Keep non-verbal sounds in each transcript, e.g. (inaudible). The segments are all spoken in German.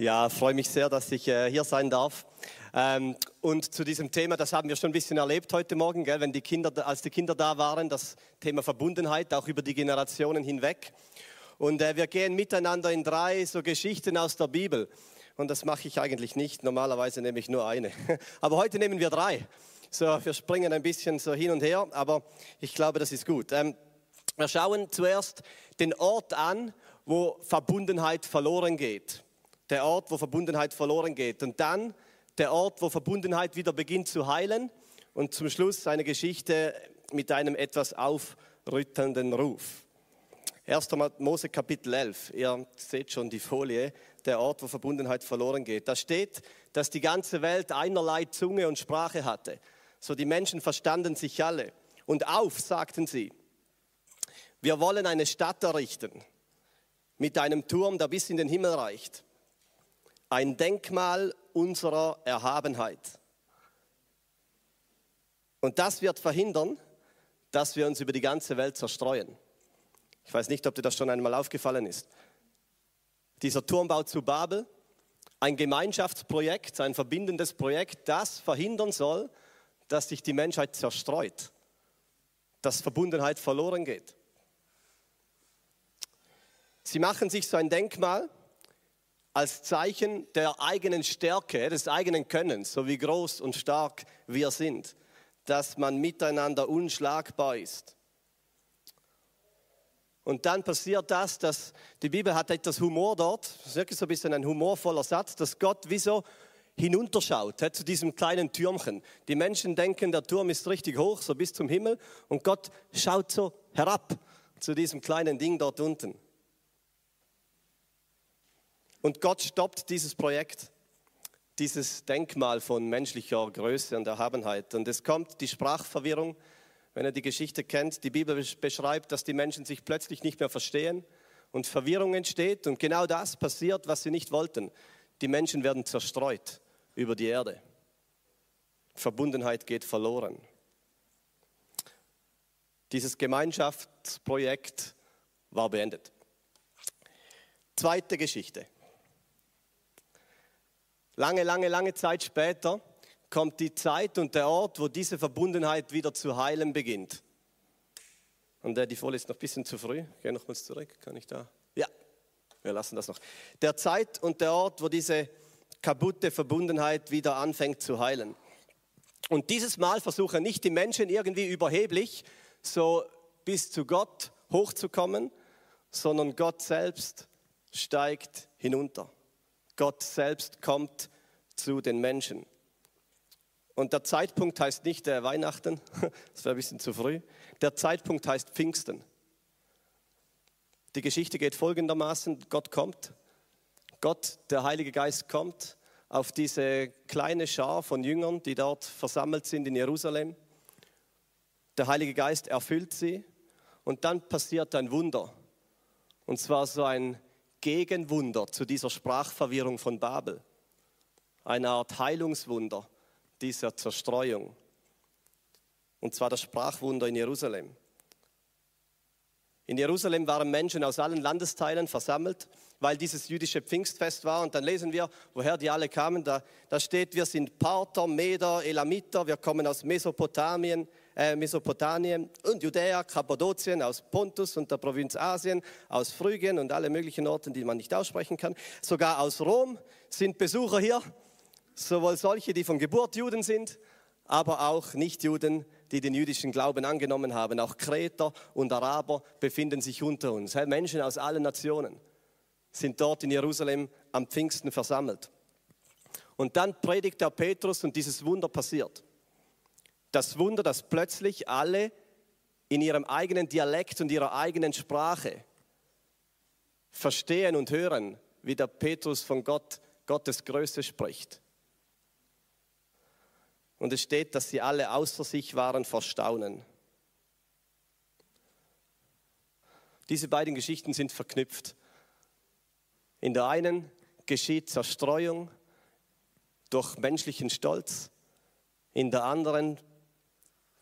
Ja, freue mich sehr, dass ich äh, hier sein darf. Ähm, und zu diesem Thema, das haben wir schon ein bisschen erlebt heute Morgen, gell, wenn die Kinder, als die Kinder da waren, das Thema Verbundenheit, auch über die Generationen hinweg. Und äh, wir gehen miteinander in drei so Geschichten aus der Bibel. Und das mache ich eigentlich nicht. Normalerweise nehme ich nur eine. (laughs) Aber heute nehmen wir drei. So, wir springen ein bisschen so hin und her, aber ich glaube, das ist gut. Ähm, wir schauen zuerst den Ort an, wo Verbundenheit verloren geht der Ort, wo Verbundenheit verloren geht. Und dann der Ort, wo Verbundenheit wieder beginnt zu heilen. Und zum Schluss eine Geschichte mit einem etwas aufrüttelnden Ruf. 1. Mose Kapitel 11, ihr seht schon die Folie, der Ort, wo Verbundenheit verloren geht. Da steht, dass die ganze Welt einerlei Zunge und Sprache hatte. So die Menschen verstanden sich alle. Und auf, sagten sie, wir wollen eine Stadt errichten mit einem Turm, der bis in den Himmel reicht ein Denkmal unserer Erhabenheit. Und das wird verhindern, dass wir uns über die ganze Welt zerstreuen. Ich weiß nicht, ob dir das schon einmal aufgefallen ist. Dieser Turmbau zu Babel, ein Gemeinschaftsprojekt, ein verbindendes Projekt, das verhindern soll, dass sich die Menschheit zerstreut, dass Verbundenheit verloren geht. Sie machen sich so ein Denkmal als Zeichen der eigenen Stärke, des eigenen Könnens, so wie groß und stark wir sind, dass man miteinander unschlagbar ist. Und dann passiert das, dass die Bibel hat etwas Humor dort, das ist wirklich so ein bisschen ein humorvoller Satz, dass Gott wie so hinunterschaut zu diesem kleinen Türmchen. Die Menschen denken, der Turm ist richtig hoch, so bis zum Himmel, und Gott schaut so herab zu diesem kleinen Ding dort unten. Und Gott stoppt dieses Projekt, dieses Denkmal von menschlicher Größe und Erhabenheit. Und es kommt die Sprachverwirrung, wenn ihr die Geschichte kennt. Die Bibel beschreibt, dass die Menschen sich plötzlich nicht mehr verstehen und Verwirrung entsteht. Und genau das passiert, was sie nicht wollten. Die Menschen werden zerstreut über die Erde. Verbundenheit geht verloren. Dieses Gemeinschaftsprojekt war beendet. Zweite Geschichte. Lange, lange, lange Zeit später kommt die Zeit und der Ort, wo diese Verbundenheit wieder zu heilen beginnt. Und die Folie ist noch ein bisschen zu früh. Ich gehe nochmals zurück. Kann ich da? Ja, wir lassen das noch. Der Zeit und der Ort, wo diese kaputte Verbundenheit wieder anfängt zu heilen. Und dieses Mal versuchen nicht die Menschen irgendwie überheblich so bis zu Gott hochzukommen, sondern Gott selbst steigt hinunter. Gott selbst kommt zu den Menschen. Und der Zeitpunkt heißt nicht der Weihnachten, (laughs) das wäre ein bisschen zu früh. Der Zeitpunkt heißt Pfingsten. Die Geschichte geht folgendermaßen, Gott kommt, Gott, der Heilige Geist kommt auf diese kleine Schar von Jüngern, die dort versammelt sind in Jerusalem. Der Heilige Geist erfüllt sie und dann passiert ein Wunder. Und zwar so ein Gegenwunder zu dieser Sprachverwirrung von Babel. Eine Art Heilungswunder dieser Zerstreuung. Und zwar das Sprachwunder in Jerusalem. In Jerusalem waren Menschen aus allen Landesteilen versammelt, weil dieses jüdische Pfingstfest war. Und dann lesen wir, woher die alle kamen. Da, da steht, wir sind Parther, Meder, Elamiter, wir kommen aus Mesopotamien, äh, Mesopotamien und Judäa, Kappadokien, aus Pontus und der Provinz Asien, aus Phrygien und alle möglichen Orten, die man nicht aussprechen kann. Sogar aus Rom sind Besucher hier, sowohl solche, die von Geburt Juden sind, aber auch Nichtjuden, die den jüdischen Glauben angenommen haben. Auch Kreter und Araber befinden sich unter uns. Menschen aus allen Nationen sind dort in Jerusalem am Pfingsten versammelt. Und dann predigt der Petrus und dieses Wunder passiert. Das Wunder, dass plötzlich alle in ihrem eigenen Dialekt und ihrer eigenen Sprache verstehen und hören, wie der Petrus von Gott, Gottes Größe spricht. Und es steht, dass sie alle außer sich waren vor Staunen. Diese beiden Geschichten sind verknüpft. In der einen geschieht Zerstreuung durch menschlichen Stolz, in der anderen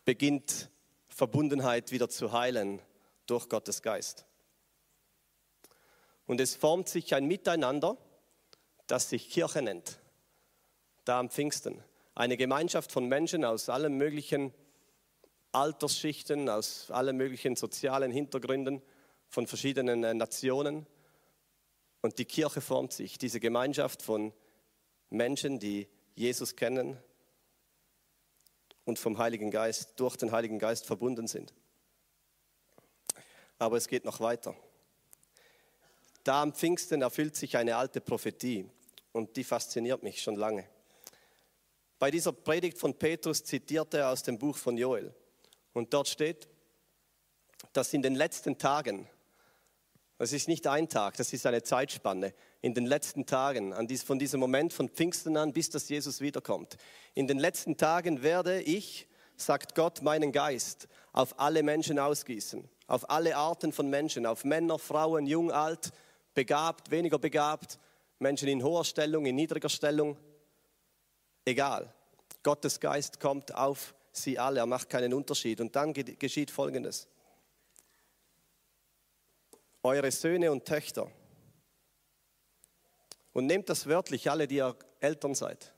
beginnt Verbundenheit wieder zu heilen durch Gottes Geist. Und es formt sich ein Miteinander, das sich Kirche nennt, da am Pfingsten. Eine Gemeinschaft von Menschen aus allen möglichen Altersschichten, aus allen möglichen sozialen Hintergründen, von verschiedenen äh, Nationen. Und die Kirche formt sich, diese Gemeinschaft von Menschen, die Jesus kennen und vom Heiligen Geist, durch den Heiligen Geist verbunden sind. Aber es geht noch weiter. Da am Pfingsten erfüllt sich eine alte Prophetie und die fasziniert mich schon lange. Bei dieser Predigt von Petrus zitiert er aus dem Buch von Joel. Und dort steht, dass in den letzten Tagen, das ist nicht ein Tag, das ist eine Zeitspanne, in den letzten Tagen, von diesem Moment von Pfingsten an, bis dass Jesus wiederkommt, in den letzten Tagen werde ich, sagt Gott, meinen Geist auf alle Menschen ausgießen, auf alle Arten von Menschen, auf Männer, Frauen, jung, alt, begabt, weniger begabt, Menschen in hoher Stellung, in niedriger Stellung, egal. Gottes Geist kommt auf sie alle, er macht keinen Unterschied. Und dann geschieht Folgendes. Eure Söhne und Töchter, und nehmt das wörtlich, alle, die ihr Eltern seid,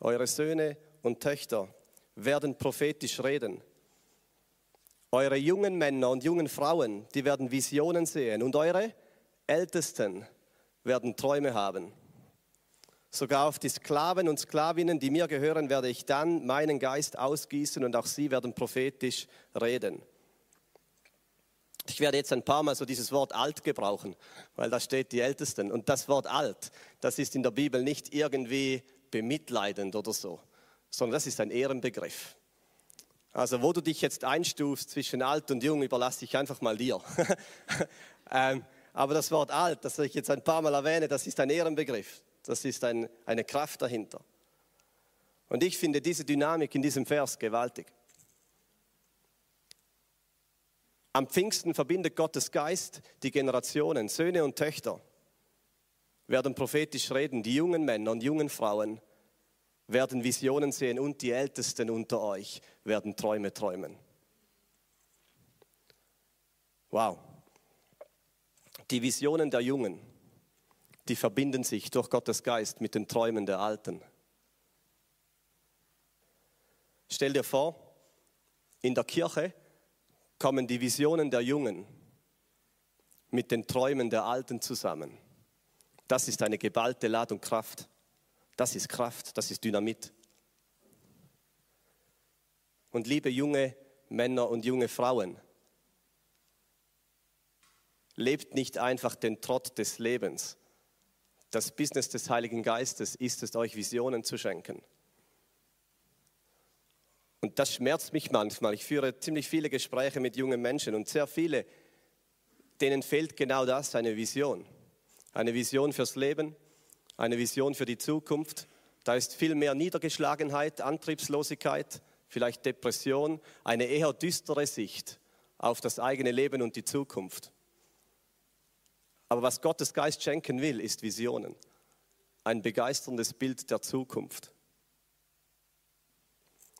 eure Söhne und Töchter werden prophetisch reden. Eure jungen Männer und jungen Frauen, die werden Visionen sehen. Und eure Ältesten werden Träume haben. Sogar auf die Sklaven und Sklavinnen, die mir gehören, werde ich dann meinen Geist ausgießen und auch sie werden prophetisch reden. Ich werde jetzt ein paar Mal so dieses Wort alt gebrauchen, weil da steht die Ältesten. Und das Wort alt, das ist in der Bibel nicht irgendwie bemitleidend oder so, sondern das ist ein Ehrenbegriff. Also wo du dich jetzt einstufst zwischen alt und jung, überlasse ich einfach mal dir. (laughs) ähm, aber das Wort alt, das ich jetzt ein paar Mal erwähne, das ist ein Ehrenbegriff. Das ist ein, eine Kraft dahinter. Und ich finde diese Dynamik in diesem Vers gewaltig. Am Pfingsten verbindet Gottes Geist die Generationen, Söhne und Töchter werden prophetisch reden, die jungen Männer und jungen Frauen werden Visionen sehen und die Ältesten unter euch werden Träume träumen. Wow. Die Visionen der Jungen, die verbinden sich durch Gottes Geist mit den Träumen der Alten. Stell dir vor, in der Kirche kommen die Visionen der Jungen mit den Träumen der Alten zusammen. Das ist eine geballte Ladung Kraft. Das ist Kraft, das ist Dynamit. Und liebe junge Männer und junge Frauen, lebt nicht einfach den Trott des Lebens. Das Business des Heiligen Geistes ist es, euch Visionen zu schenken. Und das schmerzt mich manchmal. Ich führe ziemlich viele Gespräche mit jungen Menschen und sehr viele, denen fehlt genau das, eine Vision. Eine Vision fürs Leben, eine Vision für die Zukunft. Da ist viel mehr Niedergeschlagenheit, Antriebslosigkeit, vielleicht Depression, eine eher düstere Sicht auf das eigene Leben und die Zukunft. Aber was Gottes Geist schenken will, ist Visionen. Ein begeisterndes Bild der Zukunft.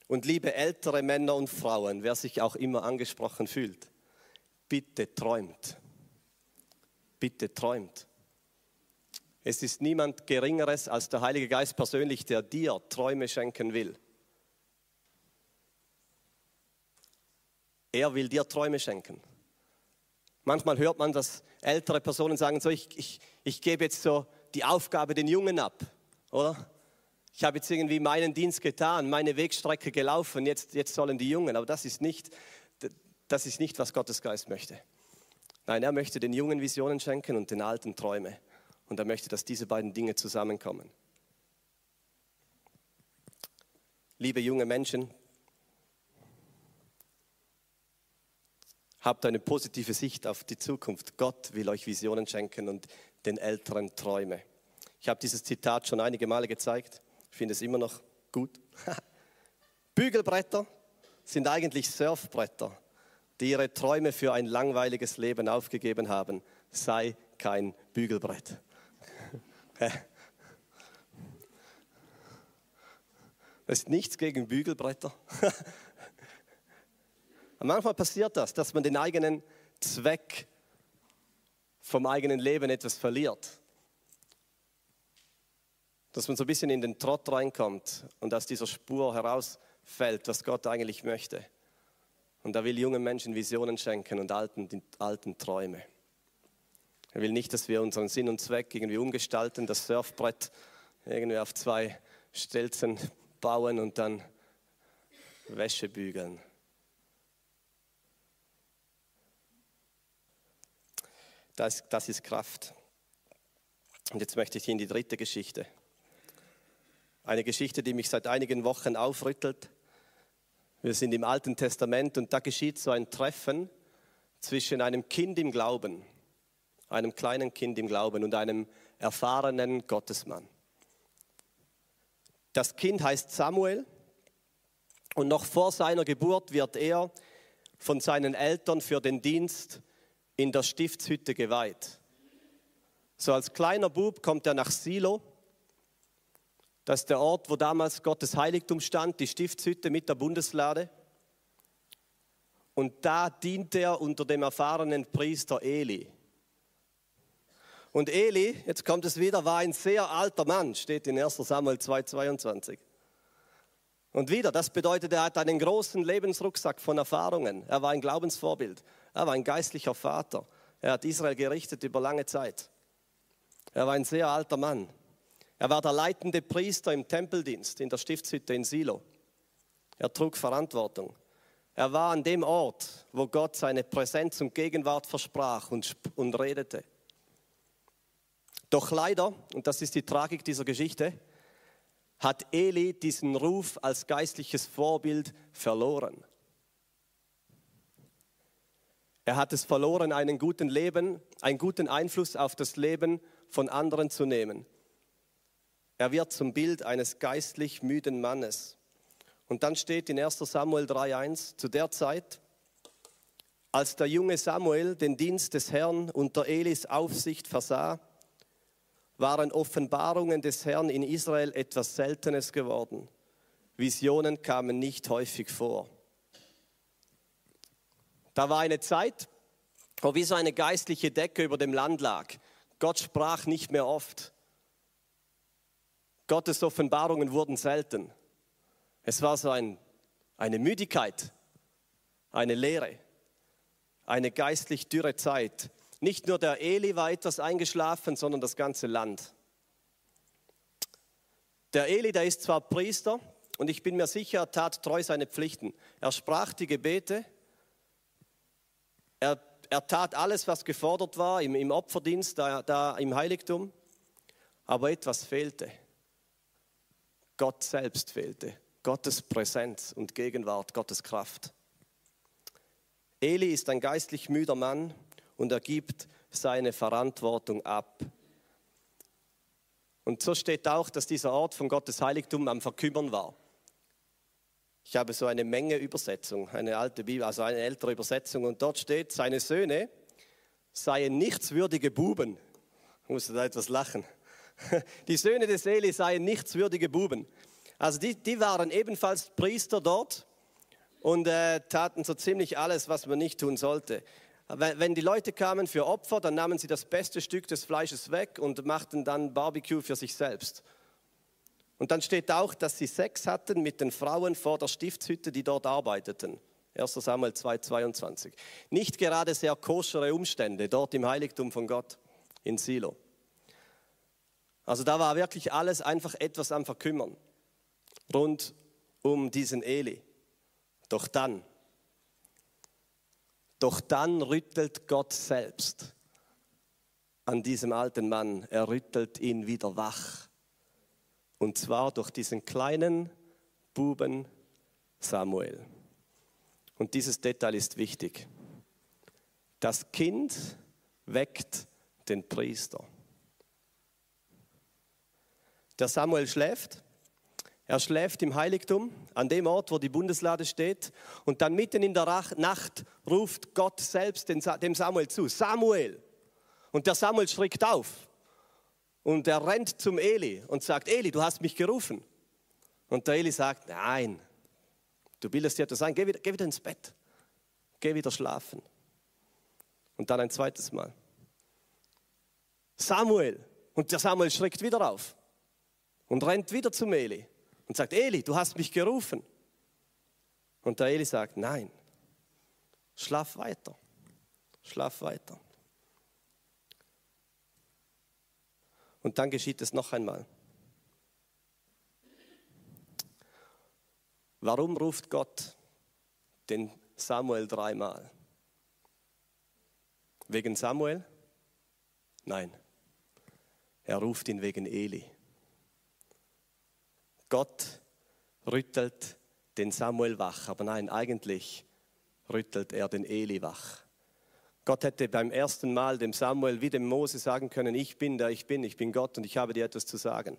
Und liebe ältere Männer und Frauen, wer sich auch immer angesprochen fühlt, bitte träumt. Bitte träumt. Es ist niemand Geringeres als der Heilige Geist persönlich, der dir Träume schenken will. Er will dir Träume schenken. Manchmal hört man, dass ältere Personen sagen, so ich, ich, ich gebe jetzt so die Aufgabe den Jungen ab, oder? Ich habe jetzt irgendwie meinen Dienst getan, meine Wegstrecke gelaufen, jetzt, jetzt sollen die Jungen. Aber das ist, nicht, das ist nicht, was Gottes Geist möchte. Nein, er möchte den Jungen Visionen schenken und den Alten Träume. Und er möchte, dass diese beiden Dinge zusammenkommen. Liebe junge Menschen, Habt eine positive Sicht auf die Zukunft. Gott will euch Visionen schenken und den Älteren Träume. Ich habe dieses Zitat schon einige Male gezeigt. Ich finde es immer noch gut. (laughs) Bügelbretter sind eigentlich Surfbretter, die ihre Träume für ein langweiliges Leben aufgegeben haben. Sei kein Bügelbrett. (laughs) Das ist nichts gegen Bügelbretter. (laughs) Manchmal passiert das, dass man den eigenen Zweck vom eigenen Leben etwas verliert. Dass man so ein bisschen in den Trott reinkommt und aus dieser Spur herausfällt, was Gott eigentlich möchte. Und er will jungen Menschen Visionen schenken und alten, alten Träume. Er will nicht, dass wir unseren Sinn und Zweck irgendwie umgestalten, das Surfbrett irgendwie auf zwei Stelzen bauen und dann Wäsche bügeln. Das, das ist Kraft. Und jetzt möchte ich in die dritte Geschichte. Eine Geschichte, die mich seit einigen Wochen aufrüttelt. Wir sind im Alten Testament und da geschieht so ein Treffen zwischen einem Kind im Glauben, einem kleinen Kind im Glauben und einem erfahrenen Gottesmann. Das Kind heißt Samuel und noch vor seiner Geburt wird er von seinen Eltern für den Dienst in der Stiftshütte geweiht. So als kleiner Bub kommt er nach Silo. Das ist der Ort, wo damals Gottes Heiligtum stand, die Stiftshütte mit der Bundeslade. Und da dient er unter dem erfahrenen Priester Eli. Und Eli, jetzt kommt es wieder, war ein sehr alter Mann, steht in 1 Samuel 2,22. Und wieder, das bedeutet, er hat einen großen Lebensrucksack von Erfahrungen. Er war ein Glaubensvorbild. Er war ein geistlicher Vater. Er hat Israel gerichtet über lange Zeit. Er war ein sehr alter Mann. Er war der leitende Priester im Tempeldienst in der Stiftshütte in Silo. Er trug Verantwortung. Er war an dem Ort, wo Gott seine Präsenz und Gegenwart versprach und, und redete. Doch leider, und das ist die Tragik dieser Geschichte, hat Eli diesen Ruf als geistliches Vorbild verloren. Er hat es verloren, einen guten Leben, einen guten Einfluss auf das Leben von anderen zu nehmen. Er wird zum Bild eines geistlich müden Mannes. Und dann steht in 1 Samuel 3.1, zu der Zeit, als der junge Samuel den Dienst des Herrn unter Elis Aufsicht versah, waren Offenbarungen des Herrn in Israel etwas Seltenes geworden. Visionen kamen nicht häufig vor. Da war eine Zeit, wo wie so eine geistliche Decke über dem Land lag. Gott sprach nicht mehr oft. Gottes Offenbarungen wurden selten. Es war so ein, eine Müdigkeit, eine Leere, eine geistlich dürre Zeit. Nicht nur der Eli war etwas eingeschlafen, sondern das ganze Land. Der Eli, der ist zwar Priester und ich bin mir sicher, er tat treu seine Pflichten. Er sprach die Gebete, er, er tat alles, was gefordert war im, im Opferdienst, da, da im Heiligtum, aber etwas fehlte. Gott selbst fehlte, Gottes Präsenz und Gegenwart, Gottes Kraft. Eli ist ein geistlich müder Mann und er gibt seine Verantwortung ab. Und so steht auch, dass dieser Ort von Gottes Heiligtum am Verkümmern war. Ich habe so eine Menge Übersetzung, eine alte Bibel, also eine ältere Übersetzung, und dort steht, seine Söhne seien nichtswürdige Buben. Ich musste da etwas lachen. (laughs) Die Söhne des Eli seien nichtswürdige Buben. Also die, die waren ebenfalls Priester dort und äh, taten so ziemlich alles, was man nicht tun sollte. Wenn die Leute kamen für Opfer, dann nahmen sie das beste Stück des Fleisches weg und machten dann Barbecue für sich selbst. Und dann steht auch, dass sie Sex hatten mit den Frauen vor der Stiftshütte, die dort arbeiteten. 1 Samuel 2, 22. Nicht gerade sehr koschere Umstände dort im Heiligtum von Gott in Silo. Also da war wirklich alles einfach etwas am Verkümmern rund um diesen Eli. Doch dann, doch dann rüttelt Gott selbst an diesem alten Mann. Er rüttelt ihn wieder wach. Und zwar durch diesen kleinen Buben Samuel. Und dieses Detail ist wichtig. Das Kind weckt den Priester. Der Samuel schläft. Er schläft im Heiligtum, an dem Ort, wo die Bundeslade steht. Und dann mitten in der Nacht ruft Gott selbst dem Samuel zu. Samuel! Und der Samuel schreckt auf. Und er rennt zum Eli und sagt, Eli, du hast mich gerufen. Und der Eli sagt, nein, du bildest dir etwas ein, geh wieder, geh wieder ins Bett, geh wieder schlafen. Und dann ein zweites Mal. Samuel. Und der Samuel schreckt wieder auf. Und rennt wieder zum Eli und sagt, Eli, du hast mich gerufen. Und der Eli sagt, nein, schlaf weiter, schlaf weiter. Und dann geschieht es noch einmal. Warum ruft Gott den Samuel dreimal? Wegen Samuel? Nein. Er ruft ihn wegen Eli. Gott rüttelt den Samuel wach, aber nein, eigentlich rüttelt er den Eli wach. Gott hätte beim ersten Mal dem Samuel wie dem Mose sagen können, ich bin der ich bin, ich bin Gott und ich habe dir etwas zu sagen.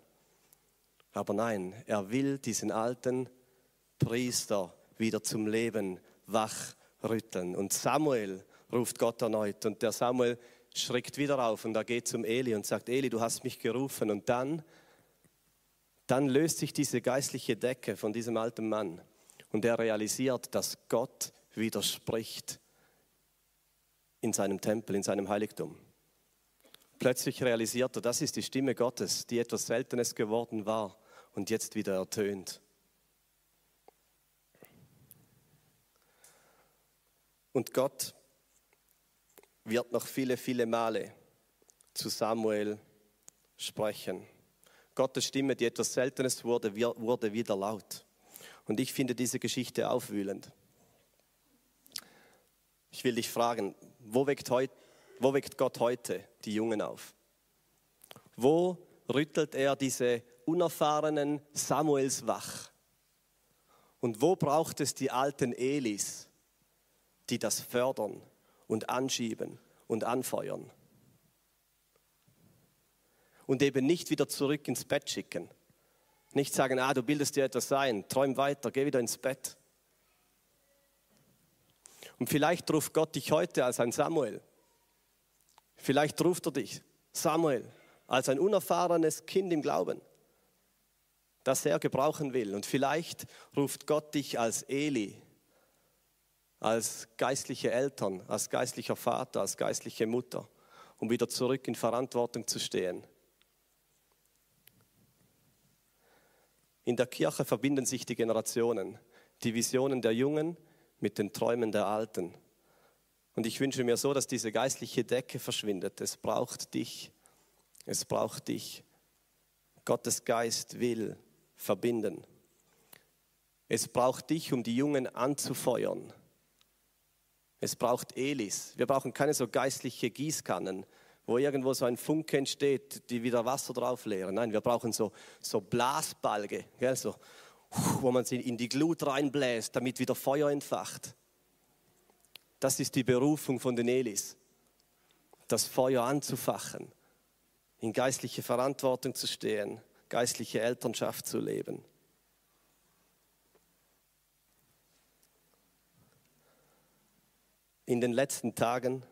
Aber nein, er will diesen alten Priester wieder zum Leben wachrütteln. Und Samuel ruft Gott erneut und der Samuel schreckt wieder auf und er geht zum Eli und sagt, Eli, du hast mich gerufen. Und dann, dann löst sich diese geistliche Decke von diesem alten Mann und er realisiert, dass Gott widerspricht in seinem Tempel, in seinem Heiligtum. Plötzlich realisiert er, das ist die Stimme Gottes, die etwas Seltenes geworden war und jetzt wieder ertönt. Und Gott wird noch viele, viele Male zu Samuel sprechen. Gottes Stimme, die etwas Seltenes wurde, wurde wieder laut. Und ich finde diese Geschichte aufwühlend. Ich will dich fragen, wo weckt, heut, wo weckt Gott heute die Jungen auf? Wo rüttelt er diese unerfahrenen Samuels wach? Und wo braucht es die alten Elis, die das fördern und anschieben und anfeuern? Und eben nicht wieder zurück ins Bett schicken. Nicht sagen, ah, du bildest dir etwas ein, träum weiter, geh wieder ins Bett. Und vielleicht ruft Gott dich heute als ein Samuel. Vielleicht ruft er dich, Samuel, als ein unerfahrenes Kind im Glauben, das er gebrauchen will. Und vielleicht ruft Gott dich als Eli, als geistliche Eltern, als geistlicher Vater, als geistliche Mutter, um wieder zurück in Verantwortung zu stehen. In der Kirche verbinden sich die Generationen, die Visionen der Jungen mit den Träumen der Alten. Und ich wünsche mir so, dass diese geistliche Decke verschwindet. Es braucht dich. Es braucht dich. Gottes Geist will verbinden. Es braucht dich, um die Jungen anzufeuern. Es braucht Elis. Wir brauchen keine so geistliche Gießkannen, wo irgendwo so ein Funke entsteht, die wieder Wasser drauf leeren. Nein, wir brauchen so, so Blasbalge, gell, so wo man sie in die Glut reinbläst, damit wieder Feuer entfacht. Das ist die Berufung von den Elis, das Feuer anzufachen, in geistliche Verantwortung zu stehen, geistliche Elternschaft zu leben. In den letzten Tagen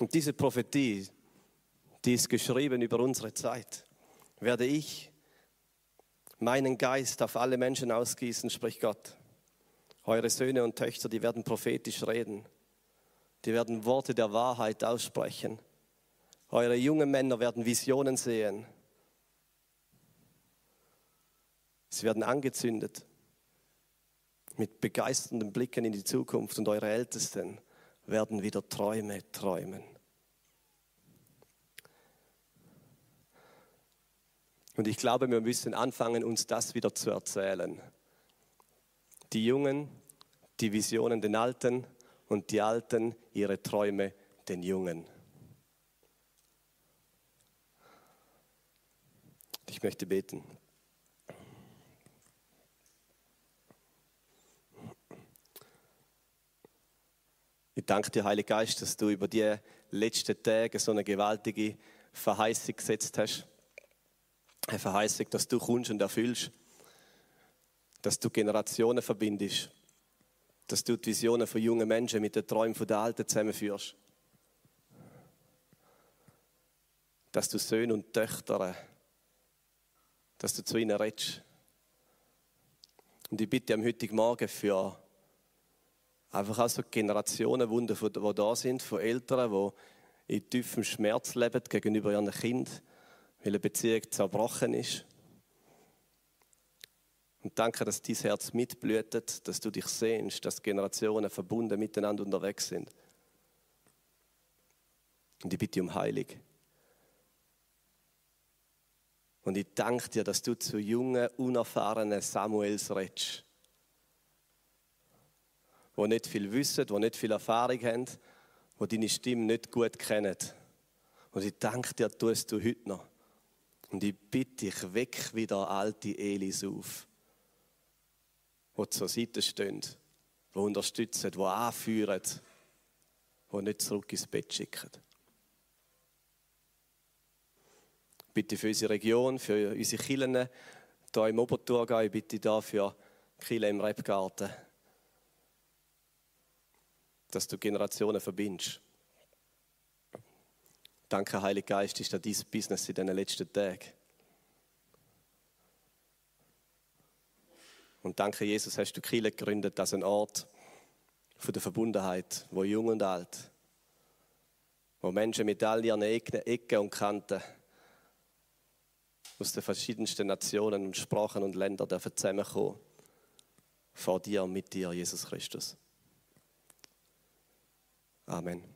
und diese Prophetie, die ist geschrieben über unsere Zeit, werde ich meinen Geist auf alle Menschen ausgießen, spricht Gott. Eure Söhne und Töchter, die werden prophetisch reden. Die werden Worte der Wahrheit aussprechen. Eure jungen Männer werden Visionen sehen. Sie werden angezündet mit begeisternden Blicken in die Zukunft und eure Ältesten werden wieder Träume träumen. Und ich glaube, wir müssen anfangen, uns das wieder zu erzählen. Die Jungen, die Visionen den Alten und die Alten ihre Träume den Jungen. Ich möchte beten. Ich danke dir, Heiliger Geist, dass du über die letzten Tage so eine gewaltige Verheißung gesetzt hast. Eine Verheißung, dass du kommst und erfüllst, dass du Generationen verbindest, dass du die Visionen von jungen Menschen mit den Träumen der Alten zusammenführst, dass du Söhne und Töchter, dass du zu ihnen redest. Und ich bitte am heutigen Morgen für einfach auch so Generationenwunder, die da sind, von Eltern, die in tiefem Schmerz leben gegenüber ihren Kindern weil eine Beziehung zerbrochen ist. Und danke, dass dein Herz mitblühtet, dass du dich sehnst, dass Generationen verbunden miteinander unterwegs sind. Und ich bitte um Heilung. Und ich danke dir, dass du zu jungen, unerfahrenen Samuels redest. Die nicht viel wissen, die nicht viel Erfahrung haben, die deine Stimme nicht gut kennen. Und ich danke dir, tust du heute noch. Und ich bitte dich, weck wieder alte Elis auf, die zur Seite stehen, die unterstützen, die anführen, die nicht zurück ins Bett schicken. bitte für unsere Region, für unsere Kirchen hier im Oberthurgau, ich bitte da für Kirchen im Rebgarten, dass du Generationen verbindest. Danke, Heiliger Geist, ist da dein Business in den letzten Tagen. Und danke, Jesus, hast du Kirche gegründet als ein Ort von der Verbundenheit, wo jung und alt, wo Menschen mit all ihren Ecken und Kanten aus den verschiedensten Nationen und Sprachen und Ländern dürfen zusammenkommen. Vor dir und mit dir, Jesus Christus. Amen.